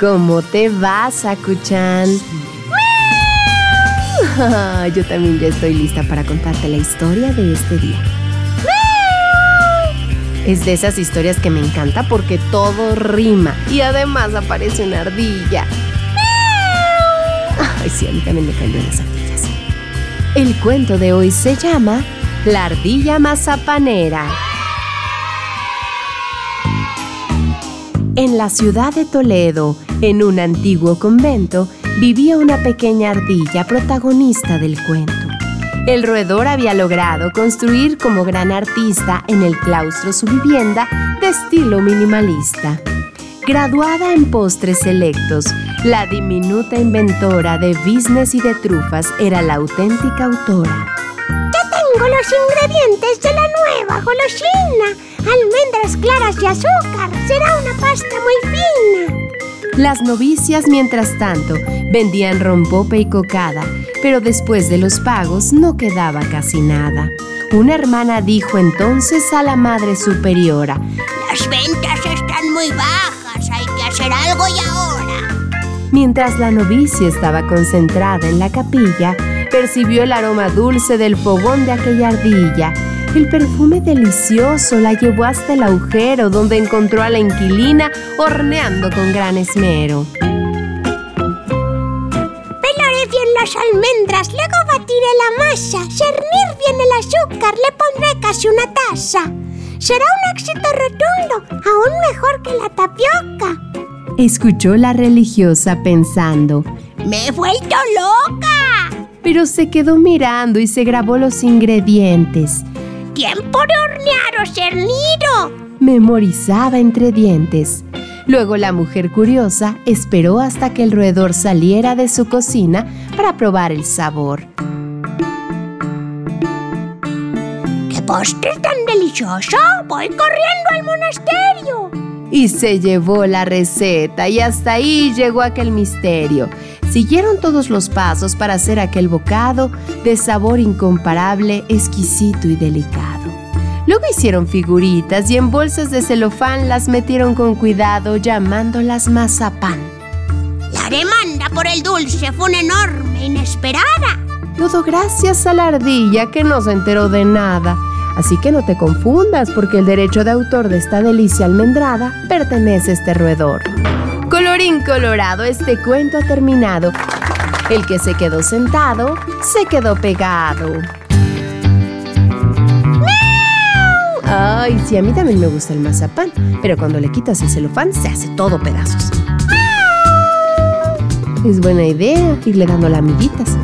¿Cómo te vas, Sakuchan? Yo también ya estoy lista para contarte la historia de este día. Es de esas historias que me encanta porque todo rima y además aparece una ardilla. Ay, sí, a mí también me caen las ardillas. El cuento de hoy se llama La ardilla mazapanera. En la ciudad de Toledo, en un antiguo convento, vivía una pequeña ardilla protagonista del cuento. El roedor había logrado construir como gran artista en el claustro su vivienda de estilo minimalista. Graduada en postres selectos, la diminuta inventora de business y de trufas era la auténtica autora. Ya tengo los ingredientes de la nueva golosina. Almendras claras y azúcar. Será una pasta muy fina. Las novicias, mientras tanto, vendían rompope y cocada, pero después de los pagos no quedaba casi nada. Una hermana dijo entonces a la madre superiora, Las ventas están muy bajas, hay que hacer algo y ahora. Mientras la novicia estaba concentrada en la capilla, percibió el aroma dulce del fogón de aquella ardilla el perfume delicioso la llevó hasta el agujero donde encontró a la inquilina horneando con gran esmero. Pelaré bien las almendras, luego batiré la masa, cernir bien el azúcar, le pondré casi una taza. Será un éxito rotundo, aún mejor que la tapioca. Escuchó la religiosa pensando. ¡Me he vuelto loca! Pero se quedó mirando y se grabó los ingredientes tiempo de hornear o cerniro. Memorizaba entre dientes. Luego la mujer curiosa esperó hasta que el roedor saliera de su cocina para probar el sabor. ¡Qué postre tan delicioso! ¡Voy corriendo al monasterio! Y se llevó la receta y hasta ahí llegó aquel misterio. Siguieron todos los pasos para hacer aquel bocado de sabor incomparable, exquisito y delicado. Luego hicieron figuritas y en bolsas de celofán las metieron con cuidado llamándolas mazapán. La demanda por el dulce fue una enorme, inesperada. Todo gracias a la ardilla que no se enteró de nada. Así que no te confundas porque el derecho de autor de esta delicia almendrada pertenece a este roedor. Colorín colorado, este cuento ha terminado. El que se quedó sentado, se quedó pegado. Ay, sí, a mí también me gusta el mazapán, pero cuando le quitas el celofán se hace todo pedazos. Es buena idea irle dando lamiditas.